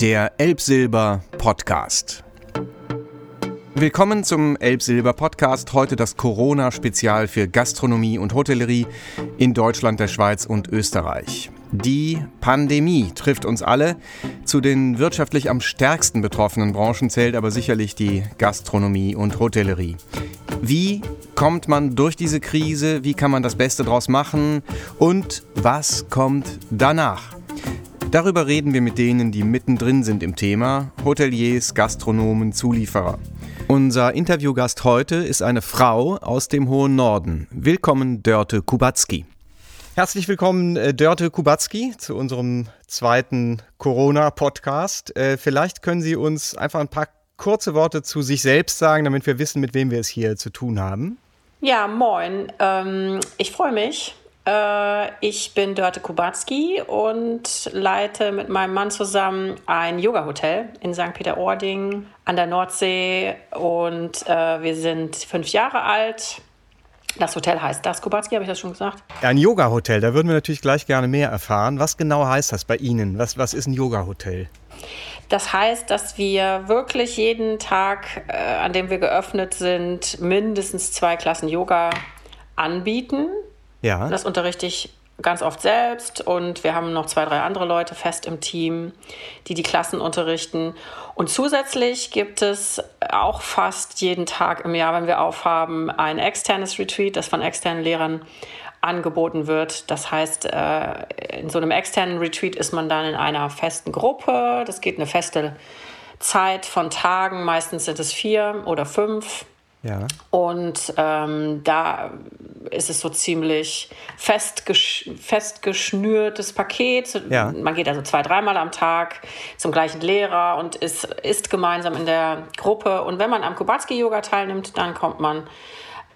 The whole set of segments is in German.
Der Elbsilber Podcast. Willkommen zum Elbsilber Podcast. Heute das Corona-Spezial für Gastronomie und Hotellerie in Deutschland, der Schweiz und Österreich. Die Pandemie trifft uns alle. Zu den wirtschaftlich am stärksten betroffenen Branchen zählt aber sicherlich die Gastronomie und Hotellerie. Wie kommt man durch diese Krise? Wie kann man das Beste daraus machen? Und was kommt danach? Darüber reden wir mit denen, die mittendrin sind im Thema, Hoteliers, Gastronomen, Zulieferer. Unser Interviewgast heute ist eine Frau aus dem hohen Norden. Willkommen, Dörte Kubacki. Herzlich willkommen, äh, Dörte Kubacki, zu unserem zweiten Corona-Podcast. Äh, vielleicht können Sie uns einfach ein paar kurze Worte zu sich selbst sagen, damit wir wissen, mit wem wir es hier zu tun haben. Ja, moin. Ähm, ich freue mich, ich bin Dörte Kubacki und leite mit meinem Mann zusammen ein Yoga-Hotel in St. Peter-Ording an der Nordsee. Und äh, wir sind fünf Jahre alt. Das Hotel heißt Das Kubacki, habe ich das schon gesagt? Ein Yoga-Hotel, da würden wir natürlich gleich gerne mehr erfahren. Was genau heißt das bei Ihnen? Was, was ist ein Yoga-Hotel? Das heißt, dass wir wirklich jeden Tag, äh, an dem wir geöffnet sind, mindestens zwei Klassen Yoga anbieten. Ja. Das unterrichte ich ganz oft selbst und wir haben noch zwei, drei andere Leute fest im Team, die die Klassen unterrichten. Und zusätzlich gibt es auch fast jeden Tag im Jahr, wenn wir aufhaben, ein externes Retreat, das von externen Lehrern angeboten wird. Das heißt, äh, in so einem externen Retreat ist man dann in einer festen Gruppe. Das geht eine feste Zeit von Tagen, meistens sind es vier oder fünf. Ja. Und ähm, da ist es so ziemlich festgesch festgeschnürtes Paket. Ja. Man geht also zwei, dreimal am Tag zum gleichen Lehrer und ist, ist gemeinsam in der Gruppe. Und wenn man am Kubatski-Yoga teilnimmt, dann kommt man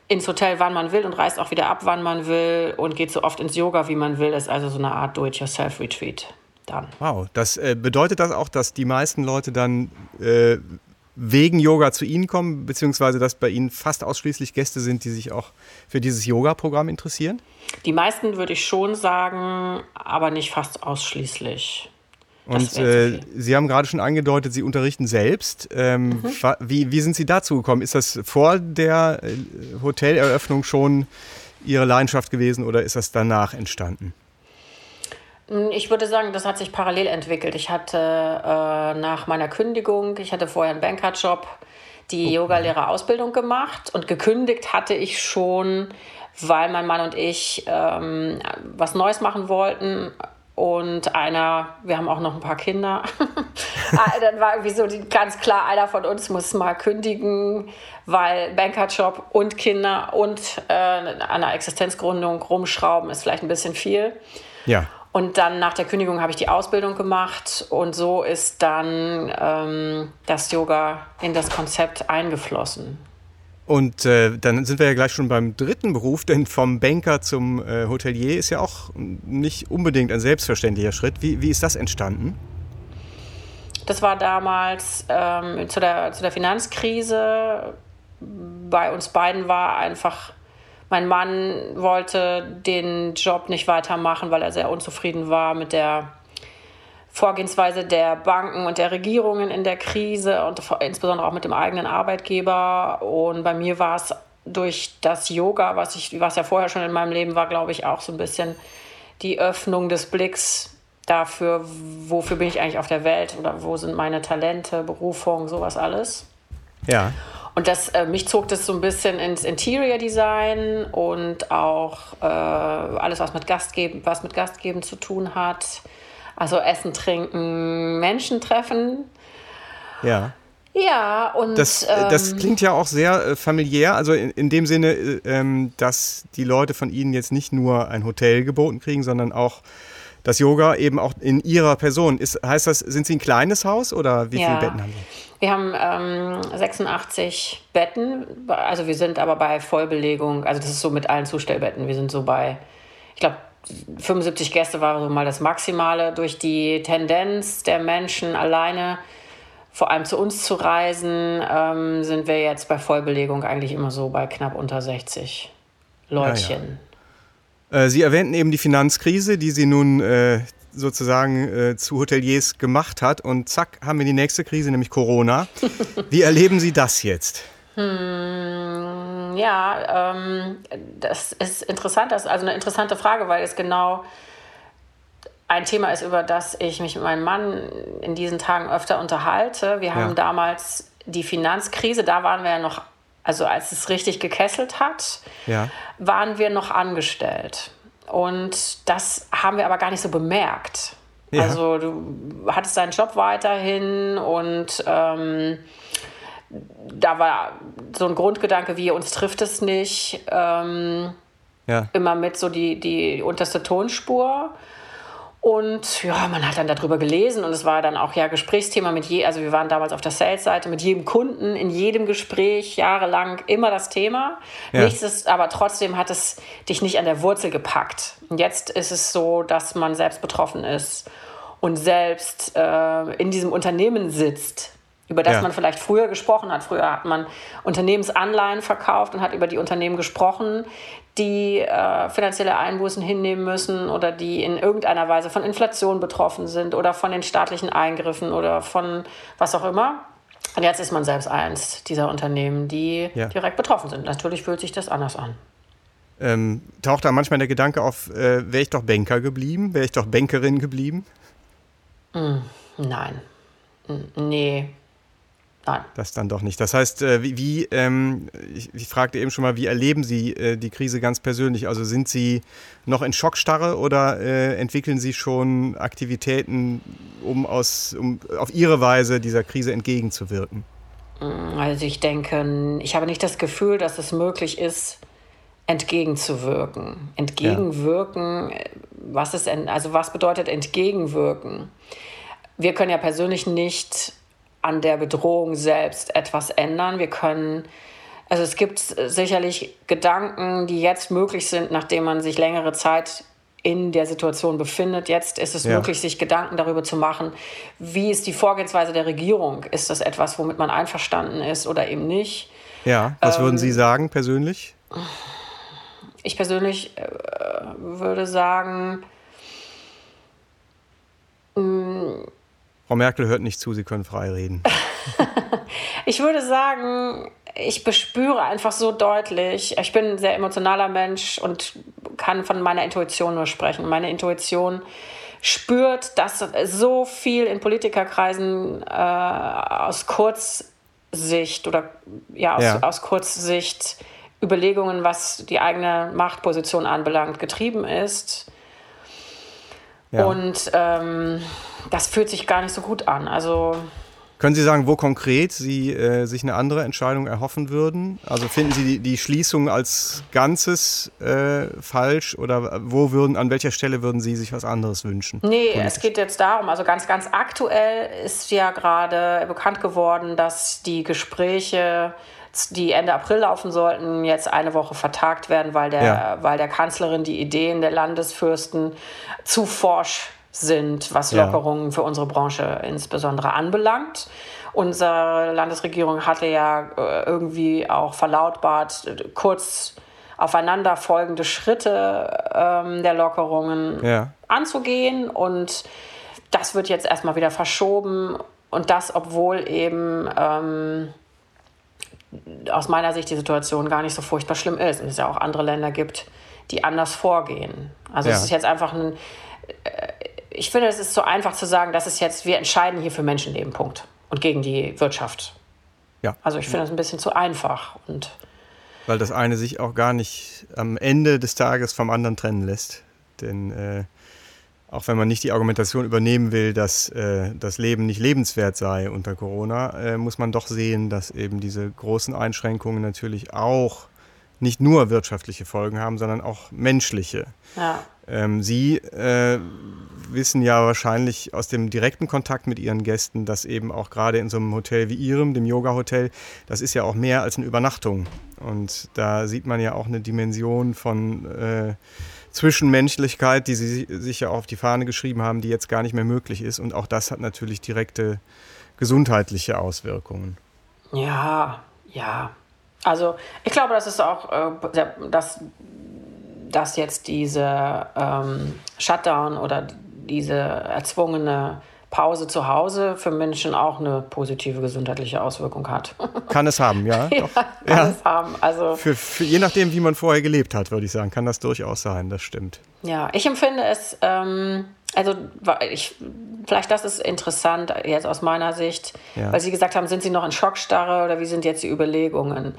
ins Hotel, wann man will und reist auch wieder ab, wann man will und geht so oft ins Yoga, wie man will. Das ist also so eine Art Do-it-yourself-Retreat. Dann. Wow, das äh, bedeutet das auch, dass die meisten Leute dann äh, wegen Yoga zu Ihnen kommen, beziehungsweise dass bei Ihnen fast ausschließlich Gäste sind, die sich auch für dieses Yoga-Programm interessieren? Die meisten würde ich schon sagen, aber nicht fast ausschließlich. Und äh, Sie haben gerade schon angedeutet, Sie unterrichten selbst. Ähm, mhm. wie, wie sind Sie dazu gekommen? Ist das vor der äh, Hoteleröffnung schon Ihre Leidenschaft gewesen oder ist das danach entstanden? Hm, ich würde sagen, das hat sich parallel entwickelt. Ich hatte äh, nach meiner Kündigung, ich hatte vorher einen Bankerjob, die okay. Yogalehrerausbildung gemacht und gekündigt hatte ich schon, weil mein Mann und ich ähm, was Neues machen wollten. Und einer, wir haben auch noch ein paar Kinder. Ah, dann war irgendwie so die, ganz klar, einer von uns muss mal kündigen, weil Bankerjob und Kinder und äh, an einer Existenzgründung rumschrauben ist vielleicht ein bisschen viel. Ja. Und dann nach der Kündigung habe ich die Ausbildung gemacht und so ist dann ähm, das Yoga in das Konzept eingeflossen. Und äh, dann sind wir ja gleich schon beim dritten Beruf, denn vom Banker zum äh, Hotelier ist ja auch nicht unbedingt ein selbstverständlicher Schritt. Wie, wie ist das entstanden? Das war damals ähm, zu, der, zu der Finanzkrise. Bei uns beiden war einfach mein Mann wollte den Job nicht weitermachen, weil er sehr unzufrieden war mit der Vorgehensweise der Banken und der Regierungen in der Krise und insbesondere auch mit dem eigenen Arbeitgeber. Und bei mir war es durch das Yoga, was, ich, was ja vorher schon in meinem Leben war, glaube ich, auch so ein bisschen die Öffnung des Blicks dafür, wofür bin ich eigentlich auf der Welt oder wo sind meine Talente, Berufung, sowas alles. Ja. Und das, äh, mich zog das so ein bisschen ins Interior Design und auch äh, alles, was mit Gastgeben, was mit Gastgeben zu tun hat. Also Essen, Trinken, Menschen treffen. Ja. Ja, und. Das, äh, das ähm, klingt ja auch sehr äh, familiär, also in, in dem Sinne, äh, ähm, dass die Leute von Ihnen jetzt nicht nur ein Hotel geboten kriegen, sondern auch das Yoga eben auch in Ihrer Person. Ist, heißt das, sind Sie ein kleines Haus oder wie ja. viele Betten haben Sie? Wir haben ähm, 86 Betten, also wir sind aber bei Vollbelegung, also das ist so mit allen Zustellbetten. Wir sind so bei, ich glaube, 75 Gäste war so mal das Maximale. Durch die Tendenz der Menschen alleine, vor allem zu uns zu reisen, ähm, sind wir jetzt bei Vollbelegung eigentlich immer so bei knapp unter 60 Leutchen. Ja, ja. Äh, Sie erwähnten eben die Finanzkrise, die Sie nun äh, sozusagen äh, zu Hoteliers gemacht hat. Und zack, haben wir die nächste Krise, nämlich Corona. Wie erleben Sie das jetzt? Hm, ja, ähm, das ist interessant, das ist also eine interessante Frage, weil es genau ein Thema ist, über das ich mich mit meinem Mann in diesen Tagen öfter unterhalte. Wir haben ja. damals die Finanzkrise, da waren wir ja noch, also als es richtig gekesselt hat, ja. waren wir noch angestellt. Und das haben wir aber gar nicht so bemerkt. Ja. Also du hattest deinen Job weiterhin und ähm, da war so ein Grundgedanke wie, uns trifft es nicht. Ähm, ja. Immer mit so die, die unterste Tonspur. Und ja, man hat dann darüber gelesen und es war dann auch ja Gesprächsthema mit je, also wir waren damals auf der Sales-Seite mit jedem Kunden, in jedem Gespräch jahrelang immer das Thema. Ja. Nichts ist, aber trotzdem hat es dich nicht an der Wurzel gepackt. Und jetzt ist es so, dass man selbst betroffen ist und selbst äh, in diesem Unternehmen sitzt über das ja. man vielleicht früher gesprochen hat. Früher hat man Unternehmensanleihen verkauft und hat über die Unternehmen gesprochen, die äh, finanzielle Einbußen hinnehmen müssen oder die in irgendeiner Weise von Inflation betroffen sind oder von den staatlichen Eingriffen oder von was auch immer. Und jetzt ist man selbst eins dieser Unternehmen, die ja. direkt betroffen sind. Natürlich fühlt sich das anders an. Ähm, taucht da manchmal der Gedanke auf, äh, wäre ich doch Banker geblieben? Wäre ich doch Bankerin geblieben? Mm, nein. Nee, Nein. Das dann doch nicht. Das heißt, äh, wie, wie ähm, ich, ich, fragte eben schon mal, wie erleben Sie äh, die Krise ganz persönlich? Also sind Sie noch in Schockstarre oder äh, entwickeln Sie schon Aktivitäten, um, aus, um auf Ihre Weise dieser Krise entgegenzuwirken? Mm, also ich denke, ich habe nicht das Gefühl, dass es möglich ist, entgegenzuwirken. Entgegenwirken, ja. was ist, also was bedeutet entgegenwirken? Wir können ja persönlich nicht an der Bedrohung selbst etwas ändern. Wir können, also es gibt sicherlich Gedanken, die jetzt möglich sind, nachdem man sich längere Zeit in der Situation befindet. Jetzt ist es ja. möglich, sich Gedanken darüber zu machen, wie ist die Vorgehensweise der Regierung? Ist das etwas, womit man einverstanden ist oder eben nicht? Ja, was ähm, würden Sie sagen persönlich? Ich persönlich äh, würde sagen, mh, mm, Frau Merkel hört nicht zu, Sie können frei reden. ich würde sagen, ich bespüre einfach so deutlich, ich bin ein sehr emotionaler Mensch und kann von meiner Intuition nur sprechen. Meine Intuition spürt, dass so viel in Politikerkreisen äh, aus Kurzsicht oder ja aus, ja. aus Kurzsicht Überlegungen, was die eigene Machtposition anbelangt, getrieben ist. Ja. Und ähm, das fühlt sich gar nicht so gut an. Also können Sie sagen, wo konkret Sie äh, sich eine andere Entscheidung erhoffen würden? Also finden Sie die, die Schließung als Ganzes äh, falsch oder wo würden, an welcher Stelle würden Sie sich was anderes wünschen? Nee, politisch? es geht jetzt darum, also ganz, ganz aktuell ist ja gerade bekannt geworden, dass die Gespräche, die Ende April laufen sollten, jetzt eine Woche vertagt werden, weil der, ja. weil der Kanzlerin die Ideen der Landesfürsten zu forsch sind, was Lockerungen ja. für unsere Branche insbesondere anbelangt. Unsere Landesregierung hatte ja äh, irgendwie auch verlautbart, kurz aufeinanderfolgende Schritte ähm, der Lockerungen ja. anzugehen. Und das wird jetzt erstmal wieder verschoben. Und das, obwohl eben ähm, aus meiner Sicht die Situation gar nicht so furchtbar schlimm ist. Und es ja auch andere Länder gibt, die anders vorgehen. Also ja. es ist jetzt einfach ein, äh, ich finde, es ist so einfach zu sagen, das ist jetzt, wir entscheiden hier für Menschenleben, Punkt. Und gegen die Wirtschaft. Ja. Also ich finde das ein bisschen zu einfach. Und Weil das eine sich auch gar nicht am Ende des Tages vom anderen trennen lässt. Denn äh, auch wenn man nicht die Argumentation übernehmen will, dass äh, das Leben nicht lebenswert sei unter Corona, äh, muss man doch sehen, dass eben diese großen Einschränkungen natürlich auch nicht nur wirtschaftliche Folgen haben, sondern auch menschliche. Ja. Ähm, Sie äh, wissen ja wahrscheinlich aus dem direkten Kontakt mit Ihren Gästen, dass eben auch gerade in so einem Hotel wie Ihrem, dem Yoga-Hotel, das ist ja auch mehr als eine Übernachtung. Und da sieht man ja auch eine Dimension von äh, Zwischenmenschlichkeit, die Sie sich ja auch auf die Fahne geschrieben haben, die jetzt gar nicht mehr möglich ist. Und auch das hat natürlich direkte gesundheitliche Auswirkungen. Ja, ja, also ich glaube, das ist auch, äh, dass, dass jetzt diese ähm, Shutdown oder diese erzwungene Pause zu Hause für Menschen auch eine positive gesundheitliche Auswirkung hat. Kann es haben, ja. ja kann ja. es haben. Also für, für, je nachdem, wie man vorher gelebt hat, würde ich sagen, kann das durchaus sein, das stimmt. Ja, ich empfinde es, ähm, also ich, vielleicht das ist interessant jetzt aus meiner Sicht, ja. weil Sie gesagt haben, sind Sie noch in Schockstarre oder wie sind jetzt die Überlegungen?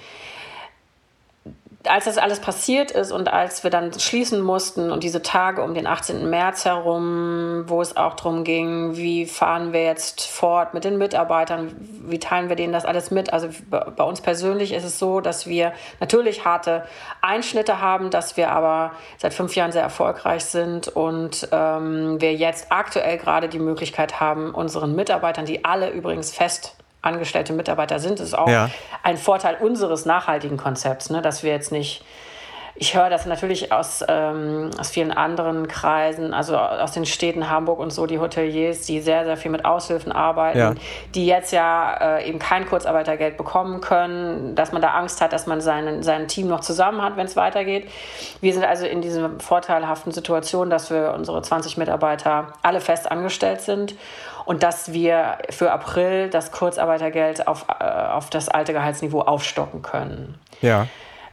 Als das alles passiert ist und als wir dann schließen mussten und diese Tage um den 18. März herum, wo es auch darum ging, wie fahren wir jetzt fort mit den Mitarbeitern, wie teilen wir denen das alles mit. Also bei uns persönlich ist es so, dass wir natürlich harte Einschnitte haben, dass wir aber seit fünf Jahren sehr erfolgreich sind und ähm, wir jetzt aktuell gerade die Möglichkeit haben, unseren Mitarbeitern, die alle übrigens fest angestellte Mitarbeiter sind, ist auch ja. ein Vorteil unseres nachhaltigen Konzepts, ne? dass wir jetzt nicht ich höre das natürlich aus, ähm, aus vielen anderen Kreisen, also aus den Städten Hamburg und so, die Hoteliers, die sehr, sehr viel mit Aushilfen arbeiten, ja. die jetzt ja äh, eben kein Kurzarbeitergeld bekommen können, dass man da Angst hat, dass man seinen, sein Team noch zusammen hat, wenn es weitergeht. Wir sind also in dieser vorteilhaften Situation, dass wir unsere 20 Mitarbeiter alle fest angestellt sind und dass wir für April das Kurzarbeitergeld auf, äh, auf das alte Gehaltsniveau aufstocken können. Ja.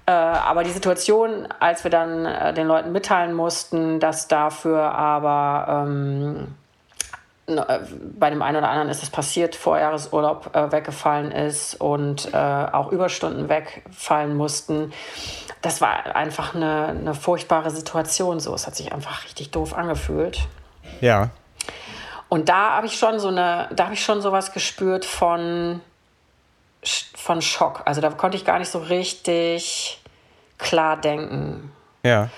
Äh, aber die Situation, als wir dann äh, den Leuten mitteilen mussten, dass dafür aber ähm, äh, bei dem einen oder anderen ist es passiert, Vorjahresurlaub äh, weggefallen ist und äh, auch Überstunden wegfallen mussten. Das war einfach eine, eine furchtbare Situation. So, es hat sich einfach richtig doof angefühlt. Ja. Und da habe ich schon so eine, da habe ich schon sowas gespürt von von Schock. Also da konnte ich gar nicht so richtig klar denken. Ja.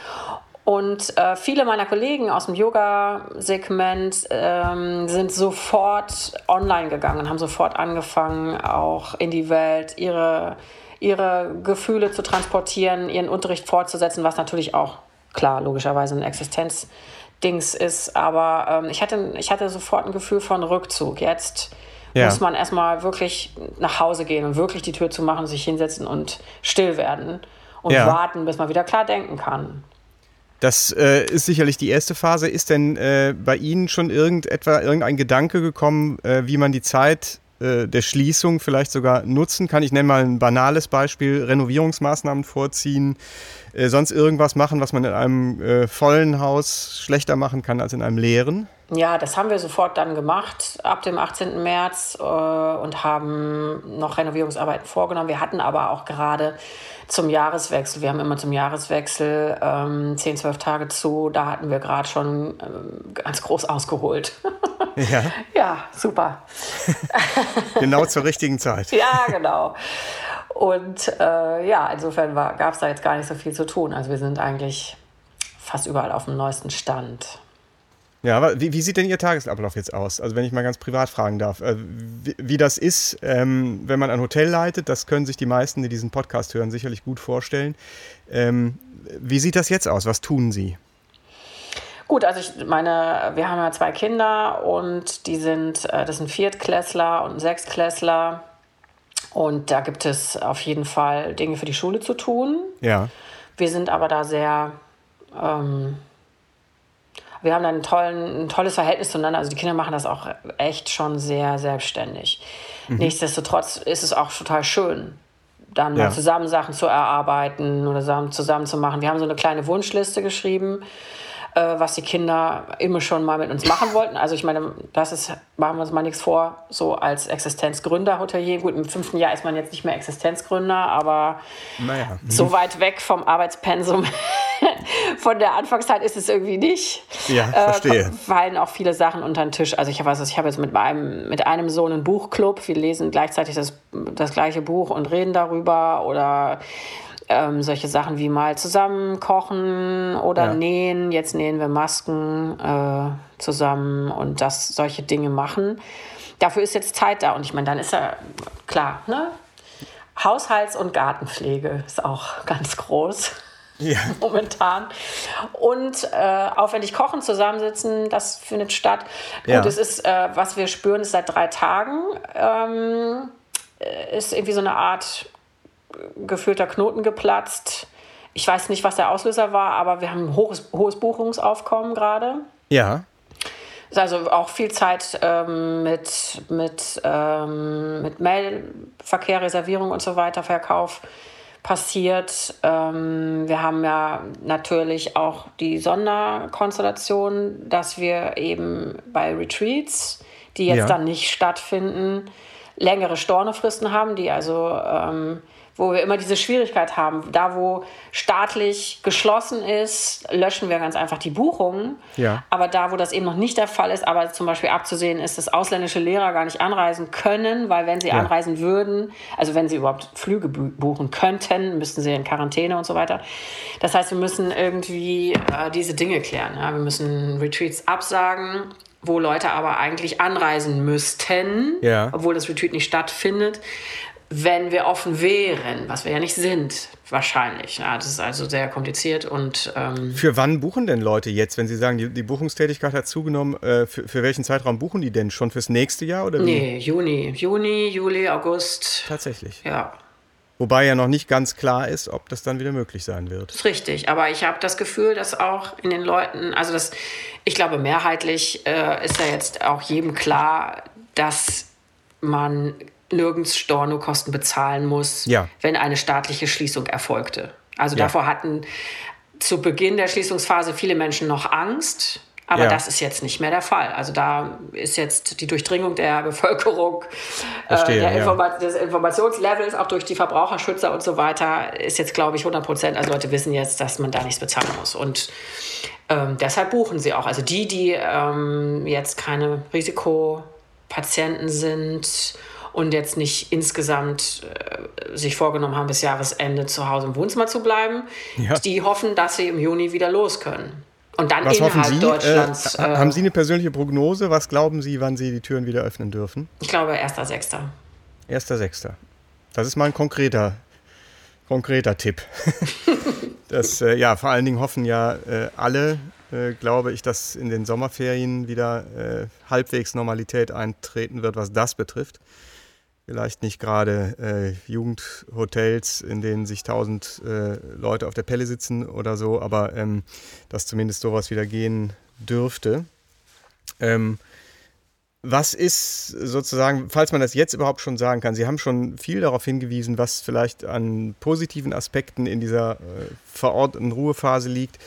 Und äh, viele meiner Kollegen aus dem Yoga-Segment ähm, sind sofort online gegangen, haben sofort angefangen, auch in die Welt ihre, ihre Gefühle zu transportieren, ihren Unterricht fortzusetzen, was natürlich auch klar, logischerweise ein Existenzdings ist. Aber ähm, ich, hatte, ich hatte sofort ein Gefühl von Rückzug. Jetzt ja. muss man erstmal wirklich nach Hause gehen und wirklich die Tür zu machen, sich hinsetzen und still werden und ja. warten, bis man wieder klar denken kann. Das äh, ist sicherlich die erste Phase. Ist denn äh, bei Ihnen schon irgendetwa irgendein Gedanke gekommen, äh, wie man die Zeit äh, der Schließung vielleicht sogar nutzen kann? Ich nenne mal ein banales Beispiel: Renovierungsmaßnahmen vorziehen, äh, sonst irgendwas machen, was man in einem äh, vollen Haus schlechter machen kann als in einem leeren? Ja, das haben wir sofort dann gemacht ab dem 18. März äh, und haben noch Renovierungsarbeiten vorgenommen. Wir hatten aber auch gerade zum Jahreswechsel, wir haben immer zum Jahreswechsel ähm, 10, 12 Tage zu, da hatten wir gerade schon ähm, ganz groß ausgeholt. Ja, ja super. genau zur richtigen Zeit. ja, genau. Und äh, ja, insofern gab es da jetzt gar nicht so viel zu tun. Also wir sind eigentlich fast überall auf dem neuesten Stand. Ja, aber wie, wie, sieht denn Ihr Tagesablauf jetzt aus? Also wenn ich mal ganz privat fragen darf, äh, wie, wie, das ist, ähm, wenn man ein Hotel leitet, das können sich die meisten, die diesen Podcast hören, sicherlich gut vorstellen. Ähm, wie sieht das jetzt aus? Was tun Sie? Gut, also ich meine, wir haben ja zwei Kinder und die sind, äh, das sind Viertklässler und Sechstklässler. Und da gibt es auf jeden Fall Dinge für die Schule zu tun. Ja. Wir sind aber da sehr ähm, wir haben ein, tollen, ein tolles Verhältnis zueinander. Also die Kinder machen das auch echt schon sehr selbstständig. Mhm. Nichtsdestotrotz ist es auch total schön, dann ja. mal zusammen Sachen zu erarbeiten oder zusammen, zusammen zu machen. Wir haben so eine kleine Wunschliste geschrieben äh, was die Kinder immer schon mal mit uns machen wollten. Also ich meine, das ist, machen wir uns mal nichts vor, so als Existenzgründer Hotelier. Gut, im fünften Jahr ist man jetzt nicht mehr Existenzgründer, aber naja. so weit weg vom Arbeitspensum von der Anfangszeit ist es irgendwie nicht. Ja, äh, verstehe. Äh, fallen auch viele Sachen unter den Tisch. Also ich habe also, ich habe jetzt mit meinem, mit einem Sohn einen Buchclub. Wir lesen gleichzeitig das, das gleiche Buch und reden darüber oder ähm, solche Sachen wie mal zusammen kochen oder ja. nähen. Jetzt nähen wir Masken äh, zusammen und das solche Dinge machen. Dafür ist jetzt Zeit da und ich meine, dann ist ja klar, ne? Haushalts- und Gartenpflege ist auch ganz groß. Ja. Momentan. Und äh, aufwendig kochen, zusammensitzen, das findet statt. Ja. Gut, es ist, äh, was wir spüren, ist seit drei Tagen, ähm, äh, ist irgendwie so eine Art gefühlter Knoten geplatzt. Ich weiß nicht, was der Auslöser war, aber wir haben ein hohes, hohes Buchungsaufkommen gerade. Ja. also auch viel Zeit ähm, mit, mit, ähm, mit Mailverkehr, Reservierung und so weiter, Verkauf passiert. Ähm, wir haben ja natürlich auch die Sonderkonstellation, dass wir eben bei Retreats, die jetzt ja. dann nicht stattfinden, längere Stornofristen haben, die also ähm, wo wir immer diese Schwierigkeit haben. Da, wo staatlich geschlossen ist, löschen wir ganz einfach die Buchungen. Ja. Aber da, wo das eben noch nicht der Fall ist, aber zum Beispiel abzusehen ist, dass ausländische Lehrer gar nicht anreisen können, weil wenn sie ja. anreisen würden, also wenn sie überhaupt Flüge buchen könnten, müssten sie in Quarantäne und so weiter. Das heißt, wir müssen irgendwie äh, diese Dinge klären. Ja? Wir müssen Retreats absagen wo Leute aber eigentlich anreisen müssten, ja. obwohl das Retreat nicht stattfindet wenn wir offen wären, was wir ja nicht sind, wahrscheinlich. Ja, das ist also sehr kompliziert und. Ähm für wann buchen denn Leute jetzt, wenn Sie sagen, die, die Buchungstätigkeit hat zugenommen? Äh, für, für, welchen Zeitraum buchen die denn? Schon fürs nächste Jahr oder wie? Nee, Juni. Juni, Juli, August. Tatsächlich. Ja. Wobei ja noch nicht ganz klar ist, ob das dann wieder möglich sein wird. Das ist richtig, aber ich habe das Gefühl, dass auch in den Leuten, also das, ich glaube, mehrheitlich äh, ist ja jetzt auch jedem klar, dass man nirgends Stornokosten bezahlen muss, ja. wenn eine staatliche Schließung erfolgte. Also ja. davor hatten zu Beginn der Schließungsphase viele Menschen noch Angst. Aber ja. das ist jetzt nicht mehr der Fall. Also da ist jetzt die Durchdringung der Bevölkerung, äh, Verstehe, äh, der Informa des Informationslevels, auch durch die Verbraucherschützer und so weiter, ist jetzt, glaube ich, 100 Prozent. Also Leute wissen jetzt, dass man da nichts bezahlen muss. Und ähm, deshalb buchen sie auch. Also die, die ähm, jetzt keine Risikopatienten sind und jetzt nicht insgesamt äh, sich vorgenommen haben, bis Jahresende zu Hause im Wohnzimmer zu bleiben, ja. die hoffen, dass sie im Juni wieder los können. Und dann Was innerhalb Sie? Deutschlands. Äh, äh, haben Sie eine persönliche Prognose? Was glauben Sie, wann Sie die Türen wieder öffnen dürfen? Ich glaube 1.6. 1.6. Das ist mal ein konkreter, konkreter Tipp. das, äh, ja, vor allen Dingen hoffen ja äh, alle, äh, glaube ich, dass in den Sommerferien wieder äh, halbwegs Normalität eintreten wird, was das betrifft vielleicht nicht gerade äh, Jugendhotels, in denen sich tausend äh, Leute auf der Pelle sitzen oder so, aber ähm, dass zumindest sowas wieder gehen dürfte. Ähm, was ist sozusagen, falls man das jetzt überhaupt schon sagen kann, Sie haben schon viel darauf hingewiesen, was vielleicht an positiven Aspekten in dieser äh, verordneten Ruhephase liegt.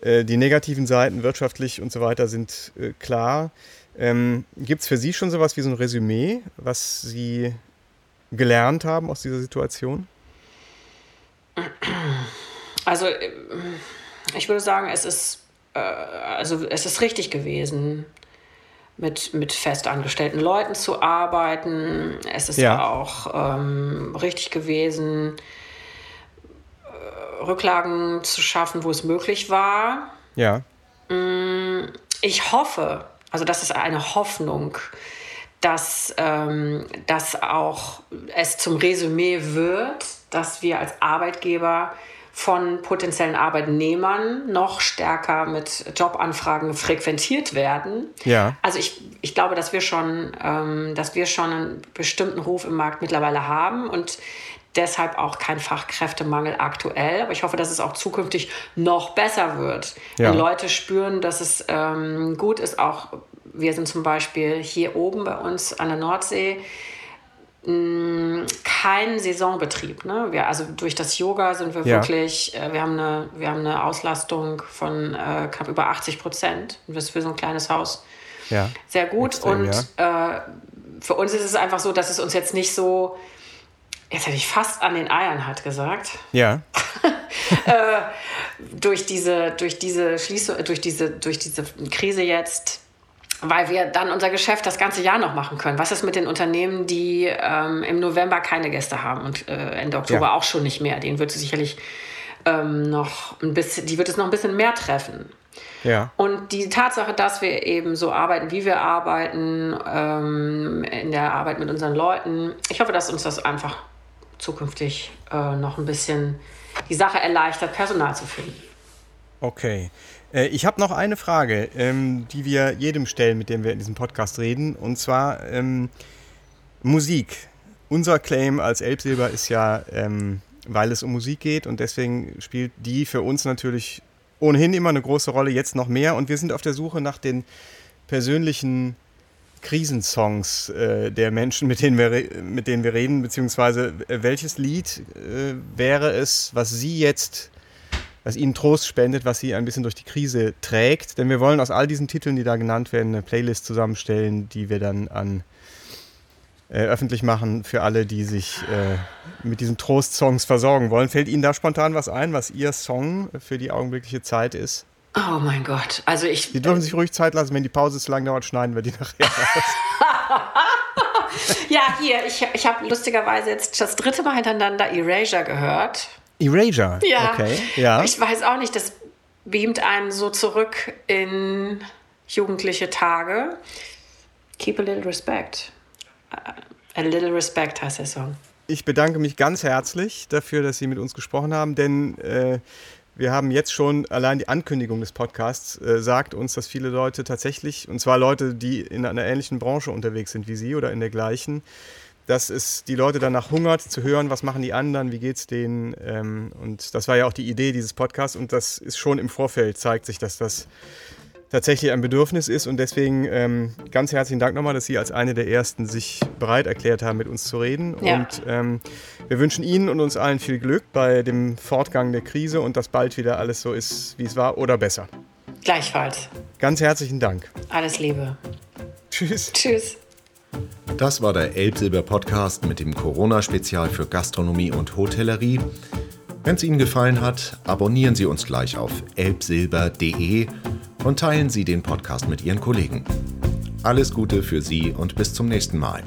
Äh, die negativen Seiten wirtschaftlich und so weiter sind äh, klar. Ähm, Gibt es für Sie schon sowas wie so ein Resümee, was Sie gelernt haben aus dieser Situation? Also ich würde sagen, es ist, äh, also es ist richtig gewesen, mit, mit festangestellten Leuten zu arbeiten. Es ist ja. auch ähm, richtig gewesen, äh, Rücklagen zu schaffen, wo es möglich war. Ja. Mm, ich hoffe, also das ist eine Hoffnung, dass, ähm, dass auch es zum Resümee wird, dass wir als Arbeitgeber von potenziellen Arbeitnehmern noch stärker mit Jobanfragen frequentiert werden. Ja. Also ich, ich glaube, dass wir schon, ähm, dass wir schon einen bestimmten Ruf im Markt mittlerweile haben und deshalb auch kein Fachkräftemangel aktuell. Aber ich hoffe, dass es auch zukünftig noch besser wird. Ja. Wenn Leute spüren, dass es ähm, gut ist, auch wir sind zum Beispiel hier oben bei uns an der Nordsee mm, kein Saisonbetrieb. Ne? Wir, also durch das Yoga sind wir ja. wirklich, äh, wir, haben eine, wir haben eine Auslastung von äh, knapp über 80 Prozent. Das ist für so ein kleines Haus ja. sehr gut. Extrem, und ja. äh, für uns ist es einfach so, dass es uns jetzt nicht so jetzt hätte ich fast an den Eiern hat gesagt. Ja. äh, durch diese, durch diese Schließung, durch diese, durch diese Krise jetzt, weil wir dann unser Geschäft das ganze Jahr noch machen können. Was ist mit den Unternehmen, die ähm, im November keine Gäste haben und äh, Ende Oktober ja. auch schon nicht mehr? Den wird es sicherlich ähm, noch ein bisschen, die wird es noch ein bisschen mehr treffen. Ja. Und die Tatsache, dass wir eben so arbeiten, wie wir arbeiten, ähm, in der Arbeit mit unseren Leuten, ich hoffe, dass uns das einfach zukünftig äh, noch ein bisschen die Sache erleichtert, Personal zu finden. Okay. Äh, ich habe noch eine Frage, ähm, die wir jedem stellen, mit dem wir in diesem Podcast reden. Und zwar ähm, Musik. Unser Claim als Elbsilber ist ja, ähm, weil es um Musik geht und deswegen spielt die für uns natürlich ohnehin immer eine große Rolle, jetzt noch mehr. Und wir sind auf der Suche nach den persönlichen Krisensongs äh, der Menschen, mit denen, wir, mit denen wir reden, beziehungsweise äh, welches Lied äh, wäre es, was Sie jetzt, was Ihnen Trost spendet, was Sie ein bisschen durch die Krise trägt? Denn wir wollen aus all diesen Titeln, die da genannt werden, eine Playlist zusammenstellen, die wir dann an äh, öffentlich machen für alle, die sich äh, mit diesen Trost-Songs versorgen wollen. Fällt Ihnen da spontan was ein, was Ihr Song für die augenblickliche Zeit ist? Oh mein Gott. Also ich. Sie dürfen sich ruhig Zeit lassen, wenn die Pause zu lang dauert, schneiden wir die nachher raus. ja, hier, ich, ich habe lustigerweise jetzt das dritte Mal hintereinander Erasure gehört. Erasure? Ja. Okay. Ja. Ich weiß auch nicht, das beamt einen so zurück in jugendliche Tage. Keep a little respect. A little respect heißt der Song. Ich bedanke mich ganz herzlich dafür, dass Sie mit uns gesprochen haben, denn äh, wir haben jetzt schon allein die Ankündigung des Podcasts äh, sagt uns, dass viele Leute tatsächlich, und zwar Leute, die in einer ähnlichen Branche unterwegs sind wie Sie oder in der gleichen, dass es die Leute danach hungert, zu hören, was machen die anderen, wie geht's denen. Ähm, und das war ja auch die Idee dieses Podcasts und das ist schon im Vorfeld, zeigt sich, dass das tatsächlich ein Bedürfnis ist. Und deswegen ähm, ganz herzlichen Dank nochmal, dass Sie als eine der Ersten sich bereit erklärt haben, mit uns zu reden. Ja. Und ähm, wir wünschen Ihnen und uns allen viel Glück bei dem Fortgang der Krise und dass bald wieder alles so ist, wie es war oder besser. Gleichfalls. Ganz herzlichen Dank. Alles Liebe. Tschüss. Tschüss. Das war der Elbsilber-Podcast mit dem Corona-Spezial für Gastronomie und Hotellerie. Wenn es Ihnen gefallen hat, abonnieren Sie uns gleich auf elbsilber.de und teilen Sie den Podcast mit Ihren Kollegen. Alles Gute für Sie und bis zum nächsten Mal.